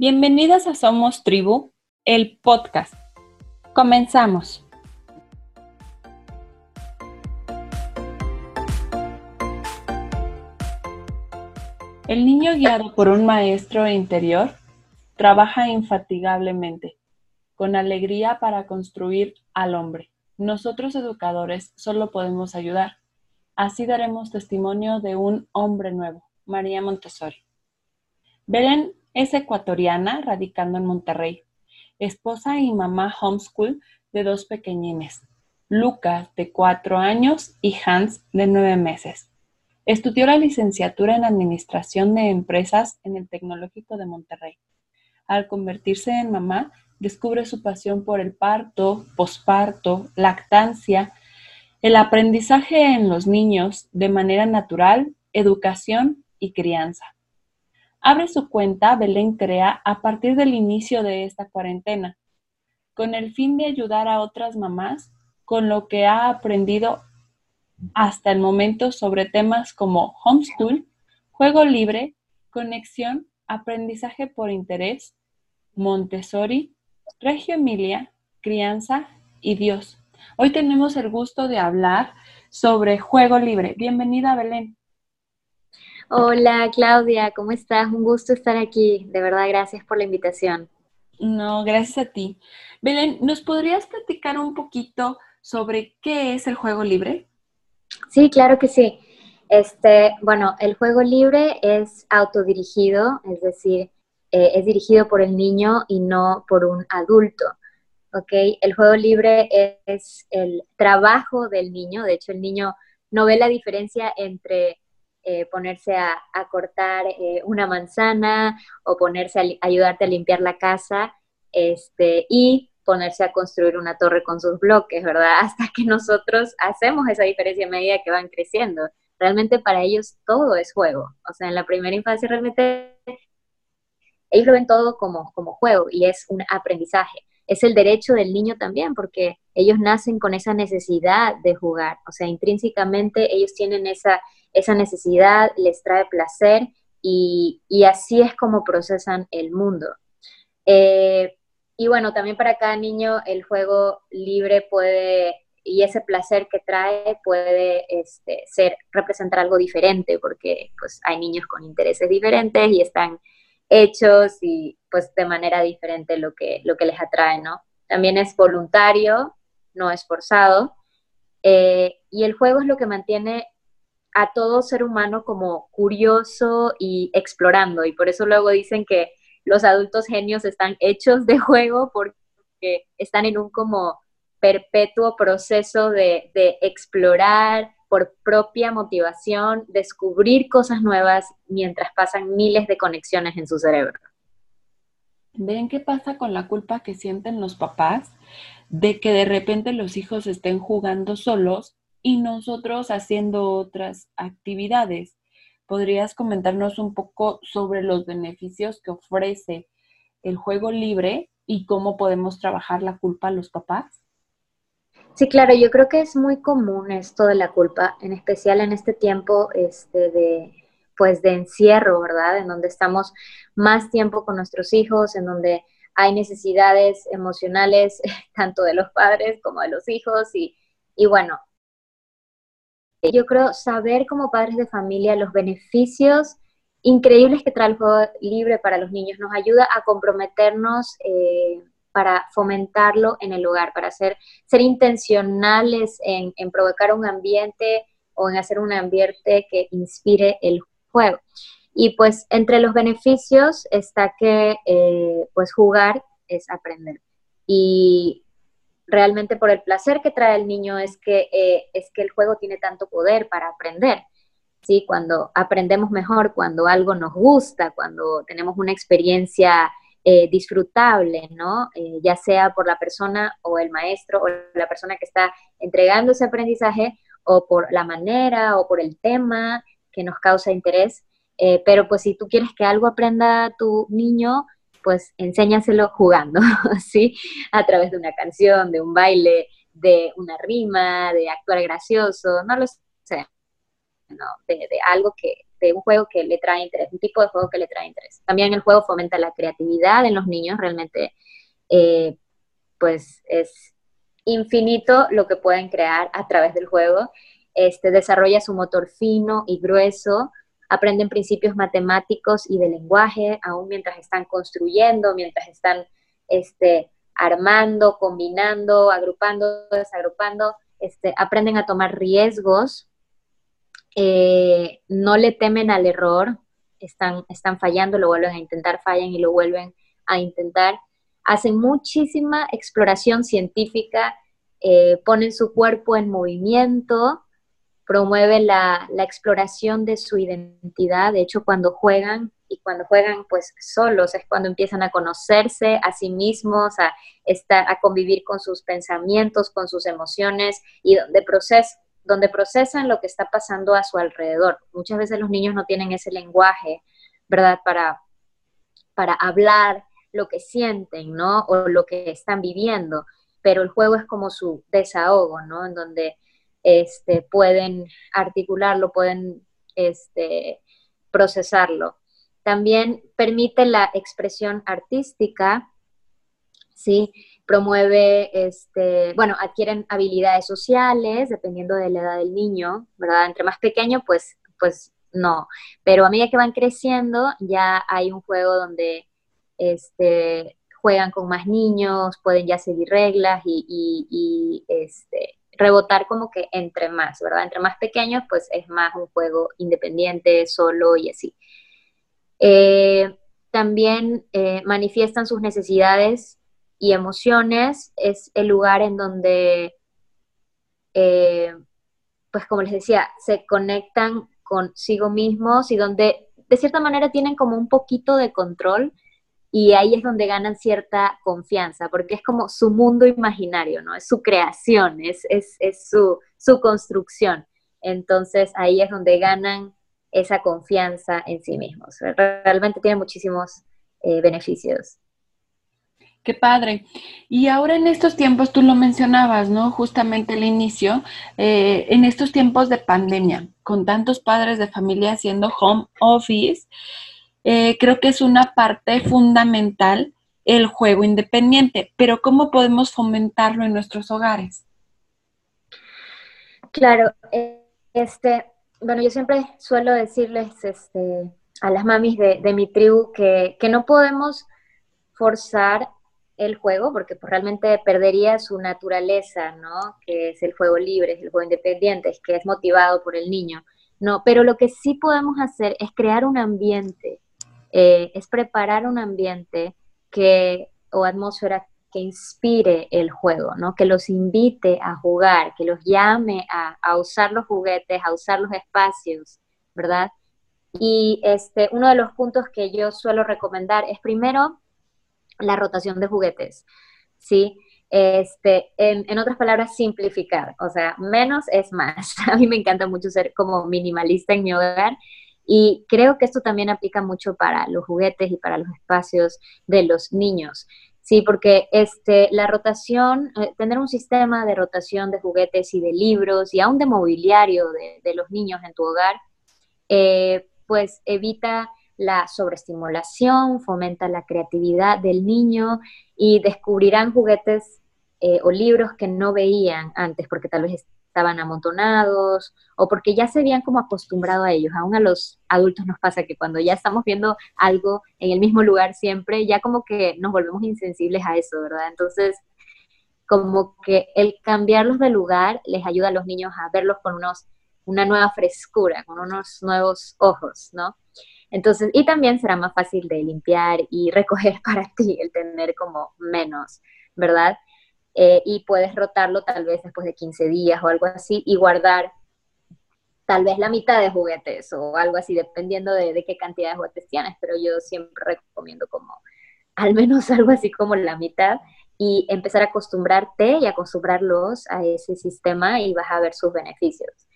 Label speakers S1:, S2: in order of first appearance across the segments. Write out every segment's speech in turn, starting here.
S1: Bienvenidas a Somos Tribu, el podcast. Comenzamos. El niño guiado por un maestro interior trabaja infatigablemente, con alegría para construir al hombre. Nosotros educadores solo podemos ayudar. Así daremos testimonio de un hombre nuevo, María Montessori. Belén es ecuatoriana, radicando en Monterrey, esposa y mamá homeschool de dos pequeñines, Lucas, de cuatro años, y Hans, de nueve meses. Estudió la licenciatura en Administración de Empresas en el Tecnológico de Monterrey. Al convertirse en mamá, descubre su pasión por el parto, posparto, lactancia, el aprendizaje en los niños de manera natural, educación y crianza. Abre su cuenta Belén Crea a partir del inicio de esta cuarentena, con el fin de ayudar a otras mamás con lo que ha aprendido hasta el momento sobre temas como homeschool, juego libre, conexión, aprendizaje por interés, Montessori, Reggio Emilia, crianza y Dios. Hoy tenemos el gusto de hablar sobre juego libre. Bienvenida, Belén.
S2: Hola, Claudia, ¿cómo estás? Un gusto estar aquí. De verdad, gracias por la invitación.
S1: No, gracias a ti. Belén, ¿nos podrías platicar un poquito sobre qué es el juego libre?
S2: Sí, claro que sí. Este, bueno, el juego libre es autodirigido, es decir, eh, es dirigido por el niño y no por un adulto. ¿ok? El juego libre es el trabajo del niño, de hecho el niño no ve la diferencia entre eh, ponerse a, cortar eh, una manzana o ponerse a ayudarte a limpiar la casa este, y ponerse a construir una torre con sus bloques, ¿verdad? Hasta que nosotros hacemos esa diferencia a medida que van creciendo. Realmente para ellos todo es juego. O sea, en la primera infancia realmente ellos lo ven todo como, como juego y es un aprendizaje. Es el derecho del niño también, porque ellos nacen con esa necesidad de jugar. O sea, intrínsecamente ellos tienen esa, esa necesidad, les trae placer y, así es como procesan el mundo. Eh, y bueno, también para cada niño el juego libre puede, y ese placer que trae puede este, ser, representar algo diferente, porque pues hay niños con intereses diferentes y están hechos y pues de manera diferente lo que, lo que les atrae, ¿no? También es voluntario, no es forzado, eh, y el juego es lo que mantiene a todo ser humano como curioso y explorando, y por eso luego dicen que los adultos genios están hechos de juego porque están en un como perpetuo proceso de, de explorar, por propia motivación, descubrir cosas nuevas mientras pasan miles de conexiones en su cerebro.
S1: ¿Ven qué pasa con la culpa que sienten los papás de que de repente los hijos estén jugando solos y nosotros haciendo otras actividades? ¿Podrías comentarnos un poco sobre los beneficios que ofrece el juego libre y cómo podemos trabajar la culpa a los papás?
S2: Sí, claro, yo creo que es muy común esto de la culpa, en especial en este tiempo este, de, pues, de encierro, ¿verdad? En donde estamos más tiempo con nuestros hijos, en donde hay necesidades emocionales tanto de los padres como de los hijos y, y bueno, yo creo saber como padres de familia los beneficios increíbles que trae el juego libre para los niños nos ayuda a comprometernos eh, para fomentarlo en el hogar, para ser, ser intencionales en, provocar un ambiente o en hacer un ambiente que inspire el juego. Y pues entre los beneficios está que eh, pues jugar es aprender. Y realmente por el placer que trae el niño es que, eh, es que el juego tiene tanto poder para aprender. ¿sí? Cuando aprendemos mejor, cuando algo nos gusta, cuando tenemos una experiencia eh, disfrutable, ¿no? Eh, ya sea por la persona o el maestro o la persona que está entregando ese aprendizaje o por la manera o por el tema que nos causa interés. Pero pues si tú quieres que algo aprenda tu niño, pues enséñaselo jugando, ¿sí? A través de una canción, de un baile, de una rima, de actuar gracioso, no lo sé, de algo que, de un juego que le trae interés, un tipo de juego que le trae interés. También el juego fomenta la creatividad en los niños, realmente eh, pues es infinito lo que pueden crear a través del juego. Este, desarrolla su motor fino y grueso, aprenden principios matemáticos y de lenguaje, aún mientras están construyendo, mientras están este, armando, combinando, agrupando, desagrupando, este, aprenden a tomar riesgos, eh, no le temen al error, están, están fallando, lo vuelven a intentar, fallan y lo vuelven a intentar. Hacen muchísima exploración científica, eh, ponen su cuerpo en movimiento, promueven la, exploración de su identidad. De hecho, cuando juegan, y cuando juegan pues solos, es cuando empiezan a conocerse a sí mismos, a, estar, a convivir con sus pensamientos, con sus emociones y donde, donde procesan lo que está pasando a su alrededor. Muchas veces los niños no tienen ese lenguaje, ¿verdad? Para, para hablar lo que sienten, ¿no? O lo que están viviendo, pero el juego es como su desahogo, ¿no? En donde este, pueden articularlo, pueden este, procesarlo. También permite la expresión artística, ¿sí? Promueve, este, bueno, adquieren habilidades sociales, dependiendo de la edad del niño, ¿verdad? Entre más pequeño, pues, pues no. Pero a medida que van creciendo, ya hay un juego donde este, juegan con más niños, pueden ya seguir reglas y, rebotar como que entre más, ¿verdad? Entre más pequeños, pues es más un juego independiente, solo y así. Eh, también eh, manifiestan sus necesidades y emociones. Es el lugar en donde, eh, pues como les decía, se conectan consigo mismos y donde de cierta manera tienen como un poquito de control y ahí es donde ganan cierta confianza, porque es como su mundo imaginario, ¿no? Es su creación, es, su, su, construcción. Entonces ahí es donde ganan esa confianza en sí mismos. Realmente tiene muchísimos eh, beneficios.
S1: Qué padre. Y ahora en estos tiempos, tú lo mencionabas, ¿no? Justamente al inicio, eh, en estos tiempos de pandemia, con tantos padres de familia haciendo home office, eh, creo que es una parte fundamental el juego independiente, pero ¿cómo podemos fomentarlo en nuestros hogares?
S2: Claro, este, bueno, yo siempre suelo decirles este, a las mamis de, mi tribu que, no podemos forzar el juego porque pues, realmente perdería su naturaleza, ¿no? Que es el juego libre, es el juego independiente, es que es motivado por el niño. No, pero lo que sí podemos hacer es crear un ambiente, eh, es preparar un ambiente que, o atmósfera que inspire el juego, ¿no? Que los invite a jugar, que los llame a, usar los juguetes, a usar los espacios, ¿verdad? Y este, uno de los puntos que yo suelo recomendar es primero la rotación de juguetes, ¿sí? Este, en, en, otras palabras, simplificar, o sea, menos es más. A mí me encanta mucho ser como minimalista en mi hogar y creo que esto también aplica mucho para los juguetes y para los espacios de los niños. Sí, porque este, la rotación, eh, tener un sistema de rotación de juguetes y de libros y aún de mobiliario de, los niños en tu hogar, eh, pues evita la sobreestimulación, fomenta la creatividad del niño y descubrirán juguetes eh, o libros que no veían antes porque tal vez estaban amontonados o porque ya se habían como acostumbrado a ellos. Aún a los adultos nos pasa que cuando ya estamos viendo algo en el mismo lugar siempre, ya como que nos volvemos insensibles a eso, ¿verdad? Entonces, como que el cambiarlos de lugar les ayuda a los niños a verlos con unos, una nueva frescura, con unos nuevos ojos, ¿no? Entonces, y también será más fácil de limpiar y recoger para ti el tener como menos, ¿verdad? Eh, y puedes rotarlo tal vez después de 15 días o algo así y guardar tal vez la mitad de juguetes o algo así, dependiendo de, qué cantidad de juguetes tienes, pero yo siempre recomiendo como al menos algo así como la mitad y empezar a acostumbrarte y acostumbrarlos a ese sistema y vas a ver sus beneficios.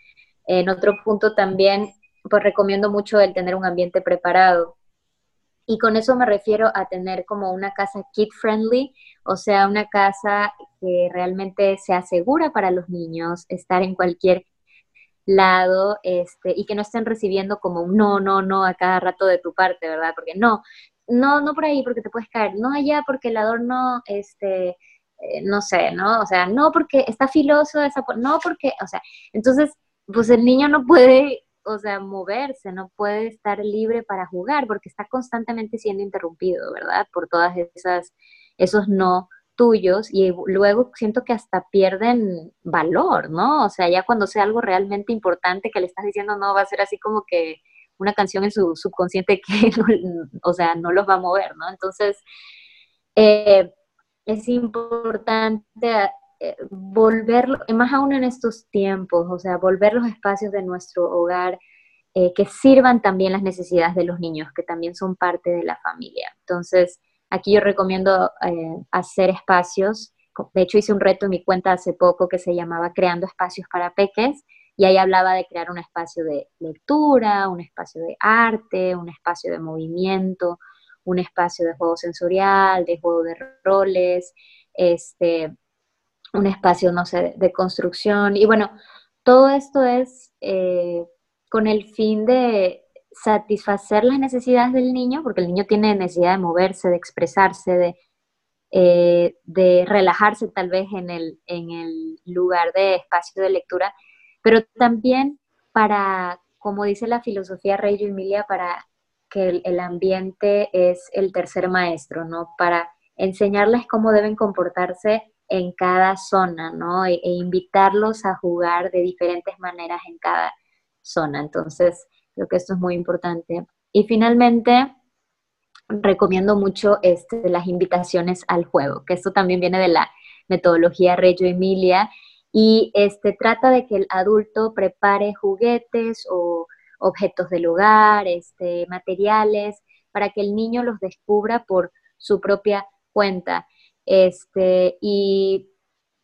S2: En otro punto también, pues recomiendo mucho el tener un ambiente preparado. Y con eso me refiero a tener como una casa kid friendly, o sea, una casa que realmente sea segura para los niños, estar en cualquier lado este, y que no estén recibiendo como un no, no, no a cada rato de tu parte, ¿verdad? Porque no, no, no por ahí porque te puedes caer, no allá porque el adorno, este, eh, no sé, ¿no? O sea, no porque está filoso, esa, no porque, o sea, entonces, pues el niño no puede, o sea, moverse, no puede estar libre para jugar porque está constantemente siendo interrumpido, ¿verdad? Por todas esas, esos no tuyos y luego siento que hasta pierden valor, ¿no? O sea, ya cuando sea algo realmente importante que le estás diciendo no, va a ser así como que una canción en su subconsciente que, o sea, no los va a mover, ¿no? Entonces, eh, es importante eh, volverlo, más aún en estos tiempos, o sea, volver los espacios de nuestro hogar eh, que sirvan también las necesidades de los niños, que también son parte de la familia. Entonces, aquí yo recomiendo hacer espacios. De hecho, hice un reto en mi cuenta hace poco que se llamaba Creando Espacios para Peques, y ahí hablaba de crear un espacio de lectura, un espacio de arte, un espacio de movimiento, un espacio de juego sensorial, de juego de roles, este, un espacio, no sé, de construcción. Y bueno, todo esto es eh, con el fin de satisfacer las necesidades del niño, porque el niño tiene necesidad de moverse, de expresarse, de, eh, de relajarse tal vez en el, en el lugar de espacio de lectura, pero también para, como dice la filosofía Reggio Emilia, para que el, ambiente es el tercer maestro, ¿no? Para enseñarles cómo deben comportarse en cada zona, ¿no? E, e, invitarlos a jugar de diferentes maneras en cada zona. Entonces, creo que esto es muy importante. Y finalmente, recomiendo mucho este, las invitaciones al juego, que esto también viene de la metodología Reggio Emilia y este, trata de que el adulto prepare juguetes o objetos del hogar, este, materiales, para que el niño los descubra por su propia cuenta. Este, y,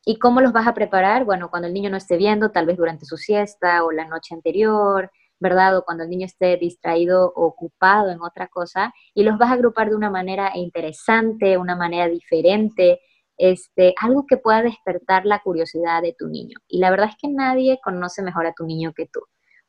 S2: y, cómo los vas a preparar? Bueno, cuando el niño no esté viendo, tal vez durante su siesta o la noche anterior, ¿verdad? O cuando el niño esté distraído o ocupado en otra cosa, y los vas a agrupar de una manera interesante, una manera diferente, este, algo que pueda despertar la curiosidad de tu niño. Y la verdad es que nadie conoce mejor a tu niño que tú,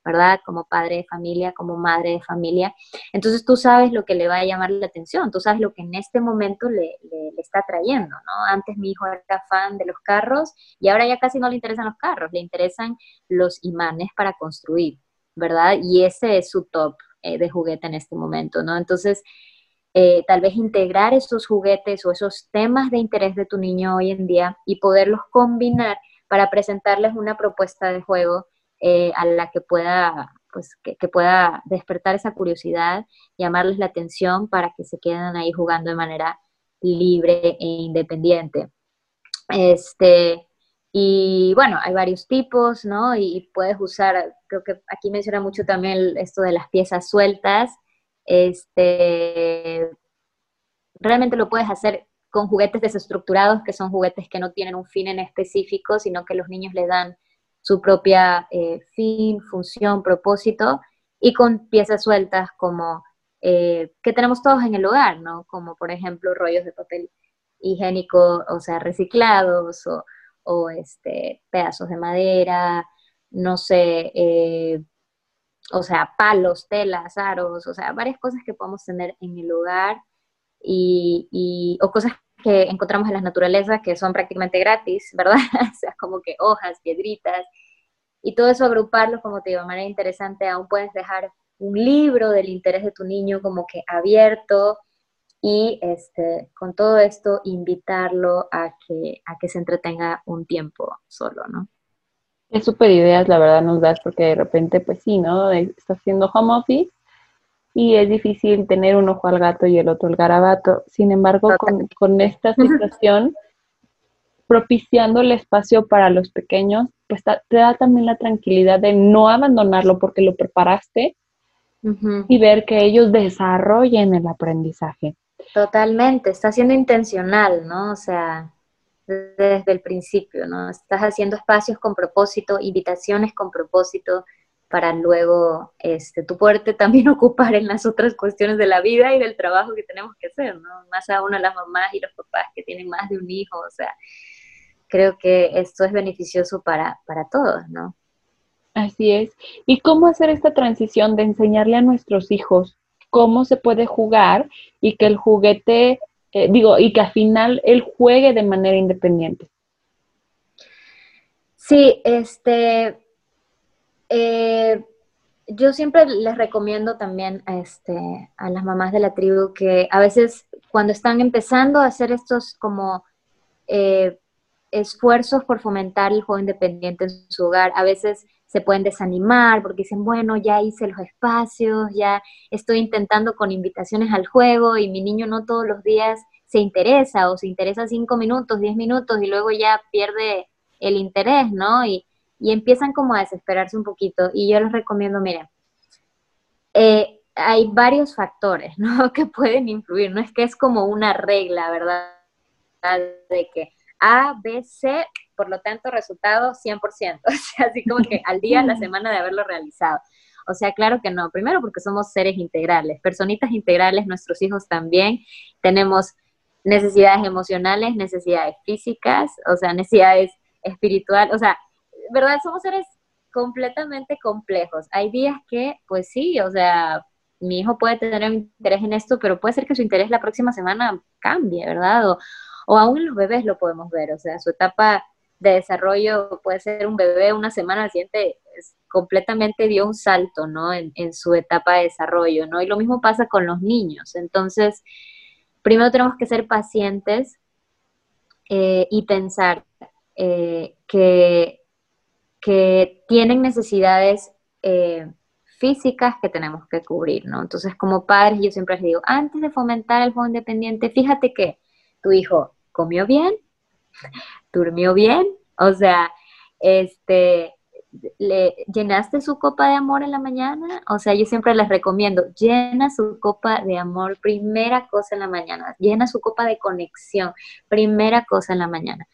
S2: ¿verdad? Como padre de familia, como madre de familia. Entonces tú sabes lo que le va a llamar la atención, tú sabes lo que en este momento le, está trayendo, ¿no? Antes mi hijo era fan de los carros y ahora ya casi no le interesan los carros, le interesan los imanes para construir, ¿verdad? Y ese es su top eh, de juguete en este momento, ¿no? Entonces, eh, tal vez integrar esos juguetes o esos temas de interés de tu niño hoy en día y poderlos combinar para presentarles una propuesta de juego eh, a la que pueda, pues, que, pueda despertar esa curiosidad, llamarles la atención para que se queden ahí jugando de manera libre e independiente. Este, y bueno, hay varios tipos, ¿no? Y puedes usar, creo que aquí menciona mucho también esto de las piezas sueltas, este, realmente lo puedes hacer con juguetes desestructurados, que son juguetes que no tienen un fin en específico, sino que los niños le dan su propia eh, fin, función, propósito, y con piezas sueltas como eh, que tenemos todos en el hogar, ¿no? Como por ejemplo rollos de papel higiénico, o sea, reciclados, o, este, pedazos de madera, no sé, eh, o sea, palos, telas, aros, o sea, varias cosas que podemos tener en el hogar y, o cosas que encontramos en las naturalezas que son prácticamente gratis, ¿verdad? o sea, como que hojas, piedritas, y todo eso agruparlo, como te digo, de manera interesante, aún puedes dejar un libro del interés de tu niño como que abierto y este, con todo esto invitarlo a que, a que se entretenga un tiempo solo, ¿no?
S1: Es súper ideas, la verdad, nos das, porque de repente, pues sí, ¿no? Estás haciendo home office y es difícil tener un ojo al gato y el otro al garabato. Sin embargo, con, esta situación, propiciando el espacio para los pequeños, pues te da también la tranquilidad de no abandonarlo porque lo preparaste y ver que ellos desarrollen el aprendizaje.
S2: Totalmente, está siendo intencional, ¿no? O sea, desde el principio, ¿no? Estás haciendo espacios con propósito, invitaciones con propósito para luego este, tu poderte también ocupar en las otras cuestiones de la vida y del trabajo que tenemos que hacer, ¿no? Más aún a las mamás y los papás que tienen más de un hijo, o sea, creo que esto es beneficioso para, para todos, ¿no?
S1: Así es. ¿Y cómo hacer esta transición de enseñarle a nuestros hijos cómo se puede jugar y que el juguete, eh, digo, y que al final él juegue de manera independiente?
S2: Sí, este, eh, yo siempre les recomiendo también este, a las mamás de la tribu que a veces cuando están empezando a hacer estos como eh, esfuerzos por fomentar el juego independiente en su hogar, a veces se pueden desanimar porque dicen, bueno, ya hice los espacios, ya estoy intentando con invitaciones al juego y mi niño no todos los días se interesa o se interesa cinco minutos, diez minutos y luego ya pierde el interés, ¿no? Y, y empiezan como a desesperarse un poquito. Y yo les recomiendo, miren, eh, hay varios factores, ¿no? Que pueden influir, no es que es como una regla, ¿verdad? De que A, B, C, por lo tanto, resultado 100%, o así como que al día, la semana de haberlo realizado. O sea, claro que no. Primero porque somos seres integrales, personitas integrales, nuestros hijos también. Tenemos necesidades emocionales, necesidades físicas, o sea, necesidades espirituales, o sea, ¿verdad? Somos seres completamente complejos. Hay días que, pues sí, o sea, mi hijo puede tener interés en esto, pero puede ser que su interés la próxima semana cambie, ¿verdad? O, o aún los bebés lo podemos ver, o sea, su etapa de desarrollo puede ser un bebé una semana al completamente dio un salto, ¿no? En, su etapa de desarrollo, ¿no? Y lo mismo pasa con los niños. Entonces, primero tenemos que ser pacientes eh, y pensar eh, que que tienen necesidades eh, físicas que tenemos que cubrir, ¿no? Entonces, como padres, yo siempre les digo, antes de fomentar el juego independiente, fíjate que tu hijo comió bien, durmió bien, o sea, este, le llenaste su copa de amor en la mañana, o sea, yo siempre les recomiendo, llena su copa de amor, primera cosa en la mañana, llena su copa de conexión, primera cosa en la mañana.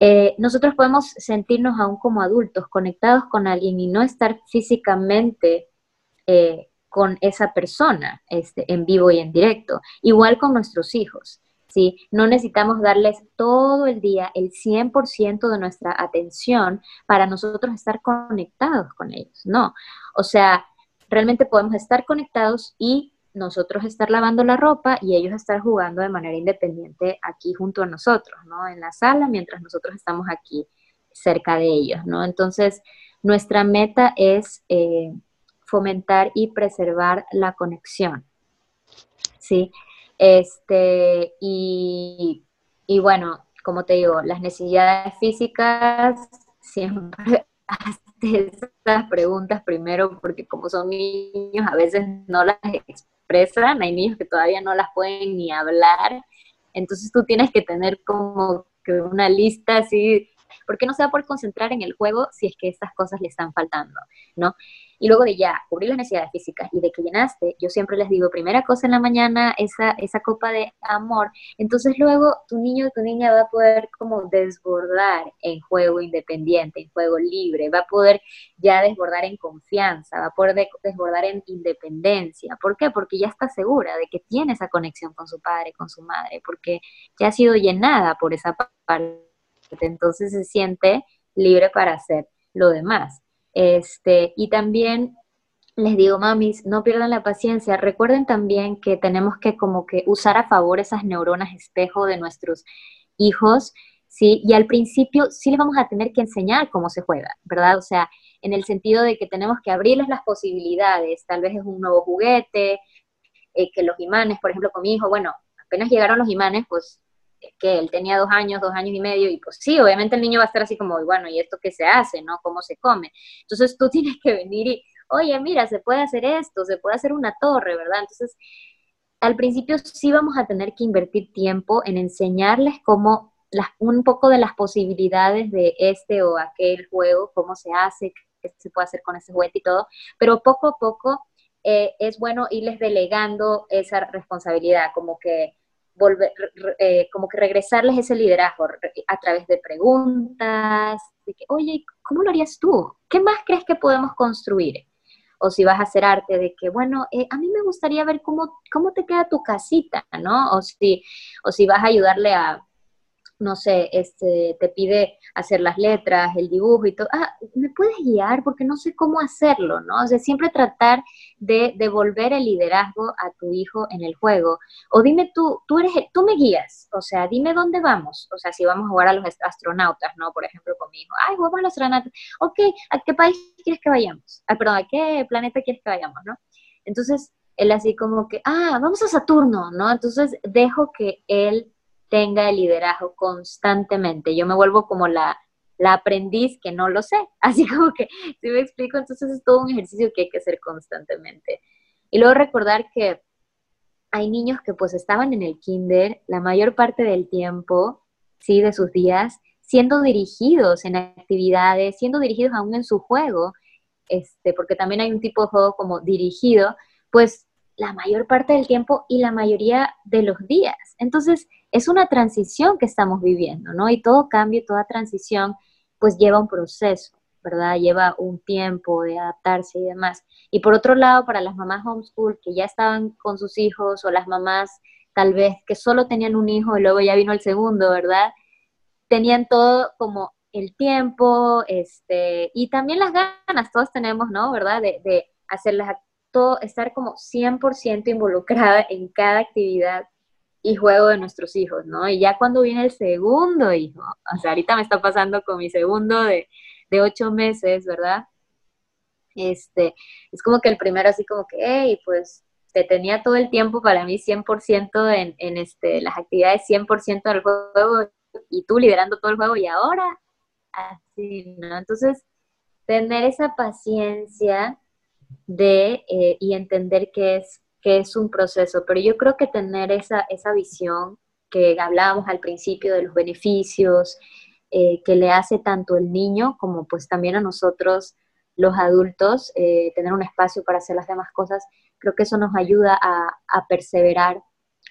S2: Eh, nosotros podemos sentirnos aún como adultos conectados con alguien y no estar físicamente eh, con esa persona este, en vivo y en directo. Igual con nuestros hijos. ¿Sí? No necesitamos darles todo el día el 100% de nuestra atención para nosotros estar conectados con ellos. No. O sea, realmente podemos estar conectados y nosotros estar lavando la ropa y ellos estar jugando de manera independiente aquí junto a nosotros, ¿no? En la sala mientras nosotros estamos aquí cerca de ellos, ¿no? Entonces, nuestra meta es eh, fomentar y preservar la conexión, ¿sí? Este, y, y bueno, como te digo, las necesidades físicas siempre estas preguntas primero porque como son niños a veces no las expresan, hay niños que todavía no las pueden ni hablar, entonces tú tienes que tener como que una lista así, porque no se va a concentrar en el juego si es que estas cosas le están faltando, ¿no? Y luego de ya cubrir las necesidades físicas y de que llenaste, yo siempre les digo, primera cosa en la mañana, esa, esa copa de amor, entonces luego tu niño o tu niña va a poder como desbordar en juego independiente, en juego libre, va a poder ya desbordar en confianza, va a poder desbordar en independencia. ¿Por qué? Porque ya está segura de que tiene esa conexión con su padre, con su madre, porque ya ha sido llenada por esa parte, entonces se siente libre para hacer lo demás. Este, y también les digo, mamis, no pierdan la paciencia. Recuerden también que tenemos que como que usar a favor esas neuronas espejo de nuestros hijos, ¿sí? Y al principio sí les vamos a tener que enseñar cómo se juega, ¿verdad? O sea, en el sentido de que tenemos que abrirles las posibilidades. Tal vez es un nuevo juguete, eh, que los imanes, por ejemplo, con mi hijo, bueno, apenas llegaron los imanes, pues que él tenía dos años, dos años y medio, y pues sí, obviamente el niño va a estar así como, bueno, ¿y esto qué se hace, no? ¿Cómo se come? Entonces tú tienes que venir y, oye, mira, se puede hacer esto, se puede hacer una torre, ¿verdad? Entonces, al principio sí vamos a tener que invertir tiempo en enseñarles cómo, las, un poco de las posibilidades de este o aquel juego, cómo se hace, qué se puede hacer con ese juguete y todo, pero poco a poco eh, es bueno irles delegando esa responsabilidad, como que volver, eh, como que regresarles ese liderazgo a través de preguntas, de que, oye, ¿cómo lo harías tú? ¿Qué más crees que podemos construir? O si vas a hacer arte, de que, bueno, eh, a mí me gustaría ver cómo, cómo te queda tu casita, ¿no? O si, o si vas a ayudarle a, no sé, este, te pide hacer las letras, el dibujo y todo, ah, ¿me puedes guiar? Porque no sé cómo hacerlo, ¿no? O sea, siempre tratar de devolver el liderazgo a tu hijo en el juego. O dime tú, tú eres, tú me guías, o sea, dime dónde vamos. O sea, si vamos a jugar a los astronautas, ¿no? Por ejemplo, con mi hijo, ay, vamos a los astronautas. Ok, ¿a qué país quieres que vayamos? Ah, perdón, ¿a qué planeta quieres que vayamos, no? Entonces, él así como que, ah, vamos a Saturno, ¿no? Entonces, dejo que él tenga el liderazgo constantemente. Yo me vuelvo como la, la aprendiz que no lo sé. Así como que, si me explico, entonces es todo un ejercicio que hay que hacer constantemente. Y luego recordar que hay niños que pues estaban en el kinder la mayor parte del tiempo, sí, de sus días, siendo dirigidos en actividades, siendo dirigidos aún en su juego, este, porque también hay un tipo de juego como dirigido, pues la mayor parte del tiempo y la mayoría de los días. Entonces, es una transición que estamos viviendo, ¿no? Y todo cambio, toda transición, pues lleva un proceso, ¿verdad? Lleva un tiempo de adaptarse y demás. Y por otro lado, para las mamás homeschool que ya estaban con sus hijos o las mamás tal vez que solo tenían un hijo y luego ya vino el segundo, ¿verdad? Tenían todo como el tiempo, este, y también las ganas, todos tenemos, ¿no? ¿Verdad? De, de hacerlas, todo, estar como 100% involucrada en cada actividad y juego de nuestros hijos, ¿no? Y ya cuando viene el segundo hijo, o sea, ahorita me está pasando con mi segundo de, de ocho meses, ¿verdad? Este, es como que el primero así como que, hey, pues te tenía todo el tiempo para mí 100% en, en este, las actividades 100% del juego y tú liderando todo el juego y ahora así, ¿no? Entonces, tener esa paciencia de eh, y entender que es que es un proceso, pero yo creo que tener esa, esa visión que hablábamos al principio de los beneficios, eh, que le hace tanto el niño como pues también a nosotros los adultos, eh, tener un espacio para hacer las demás cosas, creo que eso nos ayuda a, perseverar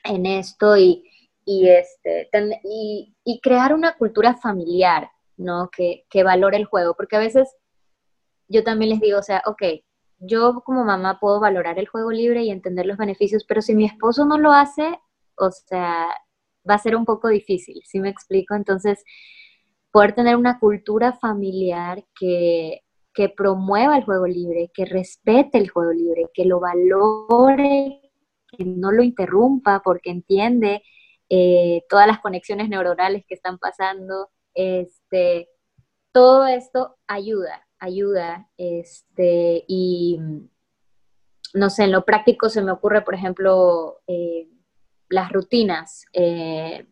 S2: en esto y, y este, y, y, crear una cultura familiar, ¿no? Que, que valore el juego, porque a veces yo también les digo, o sea, ok, yo como mamá puedo valorar el juego libre y entender los beneficios, pero si mi esposo no lo hace, o sea, va a ser un poco difícil, ¿sí me explico? Entonces, poder tener una cultura familiar que, que promueva el juego libre, que respete el juego libre, que lo valore, que no lo interrumpa porque entiende eh, todas las conexiones neuronales que están pasando, este, todo esto ayuda, ayuda. Este, y no sé, en lo práctico se me ocurre, por ejemplo, eh, las rutinas. Eh,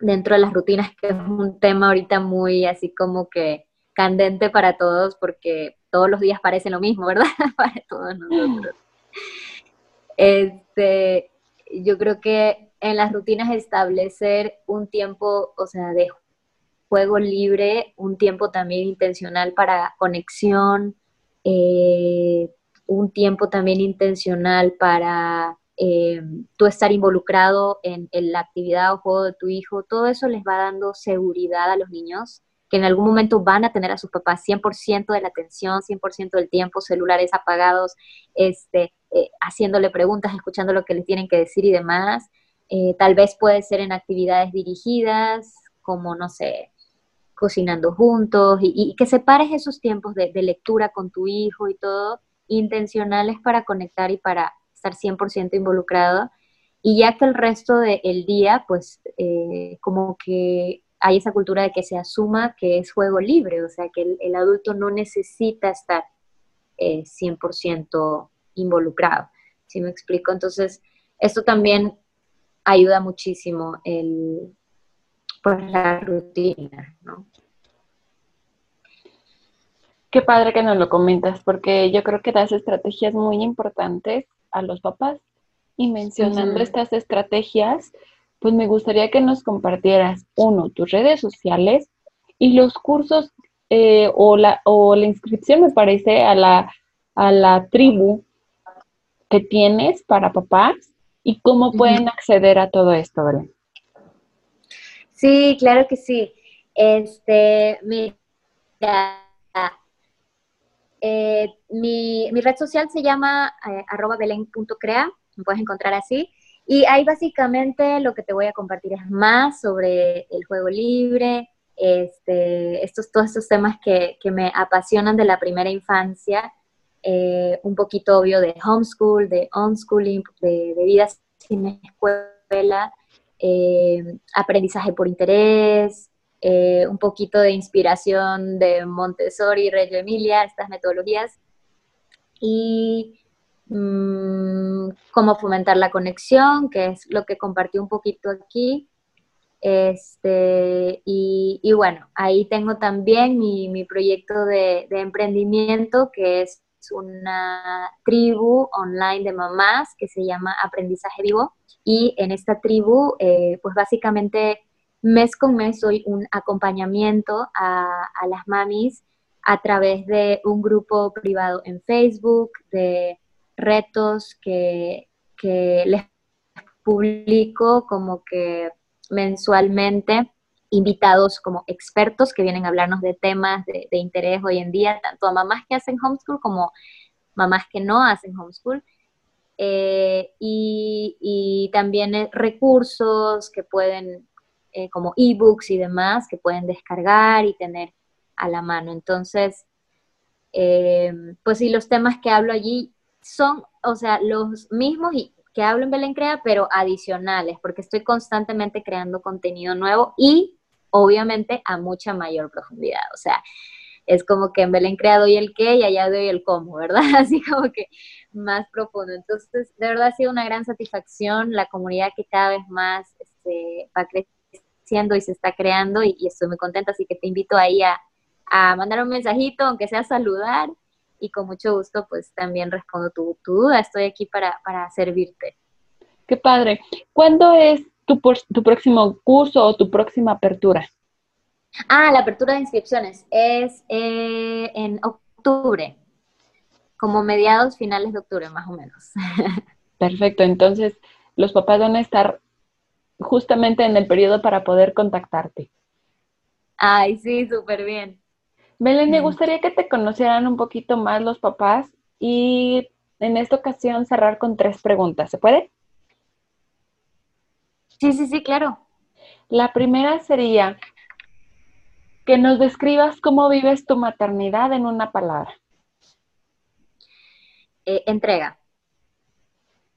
S2: dentro de las rutinas, que es un tema ahorita muy así como que candente para todos, porque todos los días parece lo mismo, ¿verdad? para todos nosotros. Este, yo creo que en las rutinas establecer un tiempo, o sea, de juego libre, un tiempo también intencional para conexión, eh, un tiempo también intencional para eh, tú estar involucrado en, la actividad o juego de tu hijo, todo eso les va dando seguridad a los niños que en algún momento van a tener a sus papás 100% de la atención, 100% del tiempo, celulares apagados, este, eh, haciéndole preguntas, escuchando lo que les tienen que decir y demás. tal vez puede ser en actividades dirigidas, como, no sé, cocinando juntos y, que separes esos tiempos de, lectura con tu hijo y todo, intencionales para conectar y para estar 100% involucrado. Y ya que el resto del día, pues eh, como que hay esa cultura de que se asuma que es juego libre, o sea, que el, adulto no necesita estar 100% eh, involucrado. ¿Sí me explico? Entonces, esto también ayuda muchísimo el, pues la rutina, ¿no?
S1: Qué padre que nos lo comentas, porque yo creo que das estrategias muy importantes a los papás. Y mencionando estas estrategias, pues me gustaría que nos compartieras, uno, tus redes sociales y los cursos eh, o, la, o la inscripción, me parece, a la, a la tribu que tienes para papás y cómo pueden acceder a todo esto, ¿verdad?
S2: Sí, claro que sí. Este, mira, eh, mi, red social se llama eh, arroba belén.crea, me puedes encontrar así. Y ahí básicamente lo que te voy a compartir es más sobre el juego libre, este, estos, todos estos temas que, que me apasionan de la primera infancia, eh, un poquito obvio de homeschool, de unschooling, de, de vida sin escuela, eh, aprendizaje por interés, eh, un poquito de inspiración de Montessori, Reggio Emilia, estas metodologías, y mmm, cómo fomentar la conexión, que es lo que compartí un poquito aquí. Este, y, bueno, ahí tengo también mi, mi proyecto de, emprendimiento, que es una tribu online de mamás que se llama Aprendizaje Vivo. Y en esta tribu, eh, pues básicamente mes con mes doy un acompañamiento a, a las mamis a través de un grupo privado en Facebook, de retos que, que les publico como que mensualmente invitados como expertos que vienen a hablarnos de temas de, interés hoy en día, tanto a mamás que hacen homeschool como mamás que no hacen homeschool. Eh, y, también eh, recursos que pueden, eh, como ebooks y demás, que pueden descargar y tener a la mano. Entonces, pues sí, los temas que hablo allí son, o sea, los mismos y que hablo en Belén Crea, pero adicionales, porque estoy constantemente creando contenido nuevo y obviamente a mucha mayor profundidad. O sea, es como que en Belén Crea doy el qué y allá doy el cómo, ¿verdad? Así como que más profundo. Entonces, de verdad ha sido una gran satisfacción la comunidad que cada vez más este, va creciendo y se está creando y, estoy muy contenta, así que te invito ahí a, a mandar un mensajito, aunque sea saludar, y con mucho gusto pues también respondo tu, tu duda. Estoy aquí para, para servirte.
S1: Qué padre. ¿Cuándo es tu, tu próximo curso o tu próxima apertura?
S2: Ah, la apertura de inscripciones es eh, en octubre, como mediados, finales de octubre, más o menos.
S1: Perfecto, entonces los papás van a estar justamente en el periodo para poder contactarte.
S2: Ay, sí, súper bien.
S1: Belén, me gustaría que te conocieran un poquito más los papás y en esta ocasión cerrar con tres preguntas. ¿Se puede?
S2: Sí, sí, sí, claro.
S1: La primera sería que nos describas cómo vives tu maternidad en una palabra.
S2: Eh, entrega.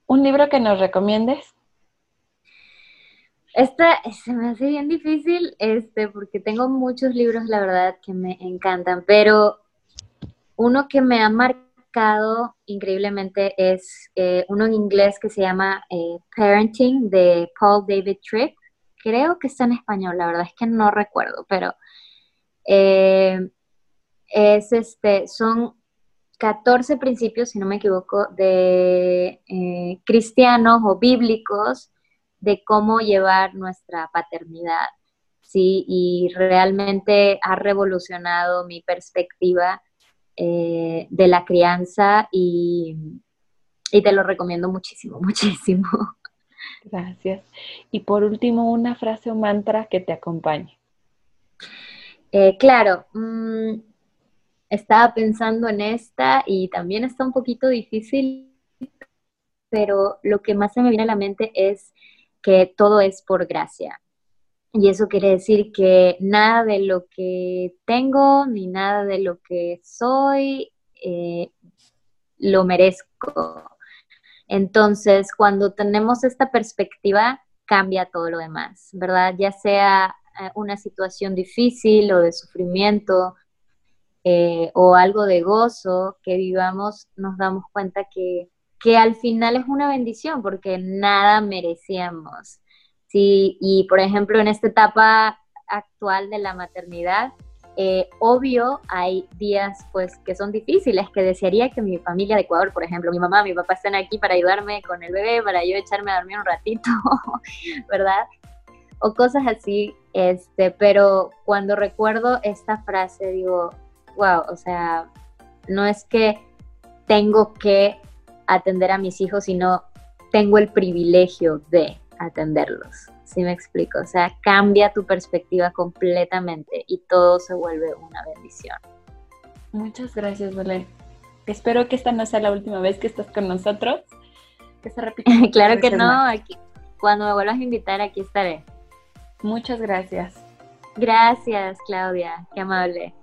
S1: ¿Un libro que nos recomiendes?
S2: Esta se me hace bien difícil, este, porque tengo muchos libros, la verdad, que me encantan, pero uno que me ha marcado increíblemente es eh, uno en inglés que se llama eh, Parenting de Paul David Tripp. Creo que está en español, la verdad es que no recuerdo, pero eh, es este, son 14 principios, si no me equivoco, de cristianos o bíblicos de cómo llevar nuestra paternidad, ¿sí? Y realmente ha revolucionado mi perspectiva eh, de la crianza y, te lo recomiendo muchísimo, muchísimo.
S1: Gracias. Y por último, una frase o mantra que te acompañe.
S2: Eh, claro, mm, estaba pensando en esta y también está un poquito difícil, pero lo que más se me viene a la mente es que todo es por gracia. Y eso quiere decir que nada de lo que tengo ni nada de lo que soy eh, lo merezco. Entonces, cuando tenemos esta perspectiva, cambia todo lo demás, ¿verdad? Ya sea eh, una situación difícil o de sufrimiento eh, o algo de gozo que vivamos, nos damos cuenta que que al final es una bendición porque nada merecíamos. Sí, y por ejemplo, en esta etapa actual de la maternidad, eh, obvio hay días pues que son difíciles, que desearía que mi familia de Ecuador, por ejemplo, mi mamá, mi papá estén aquí para ayudarme con el bebé, para yo echarme a dormir un ratito, ¿verdad? O cosas así, este, pero cuando recuerdo esta frase digo, wow, o sea, no es que tengo que atender a mis hijos, sino tengo el privilegio de atenderlos. ¿Sí me explico? O sea, cambia tu perspectiva completamente y todo se vuelve una bendición.
S1: Muchas gracias, Belén. Espero que esta no sea la última vez que estás con nosotros. Que se repita.
S2: claro que no, aquí, cuando me vuelvas a invitar aquí estaré.
S1: Muchas gracias.
S2: Gracias, Claudia, qué amable.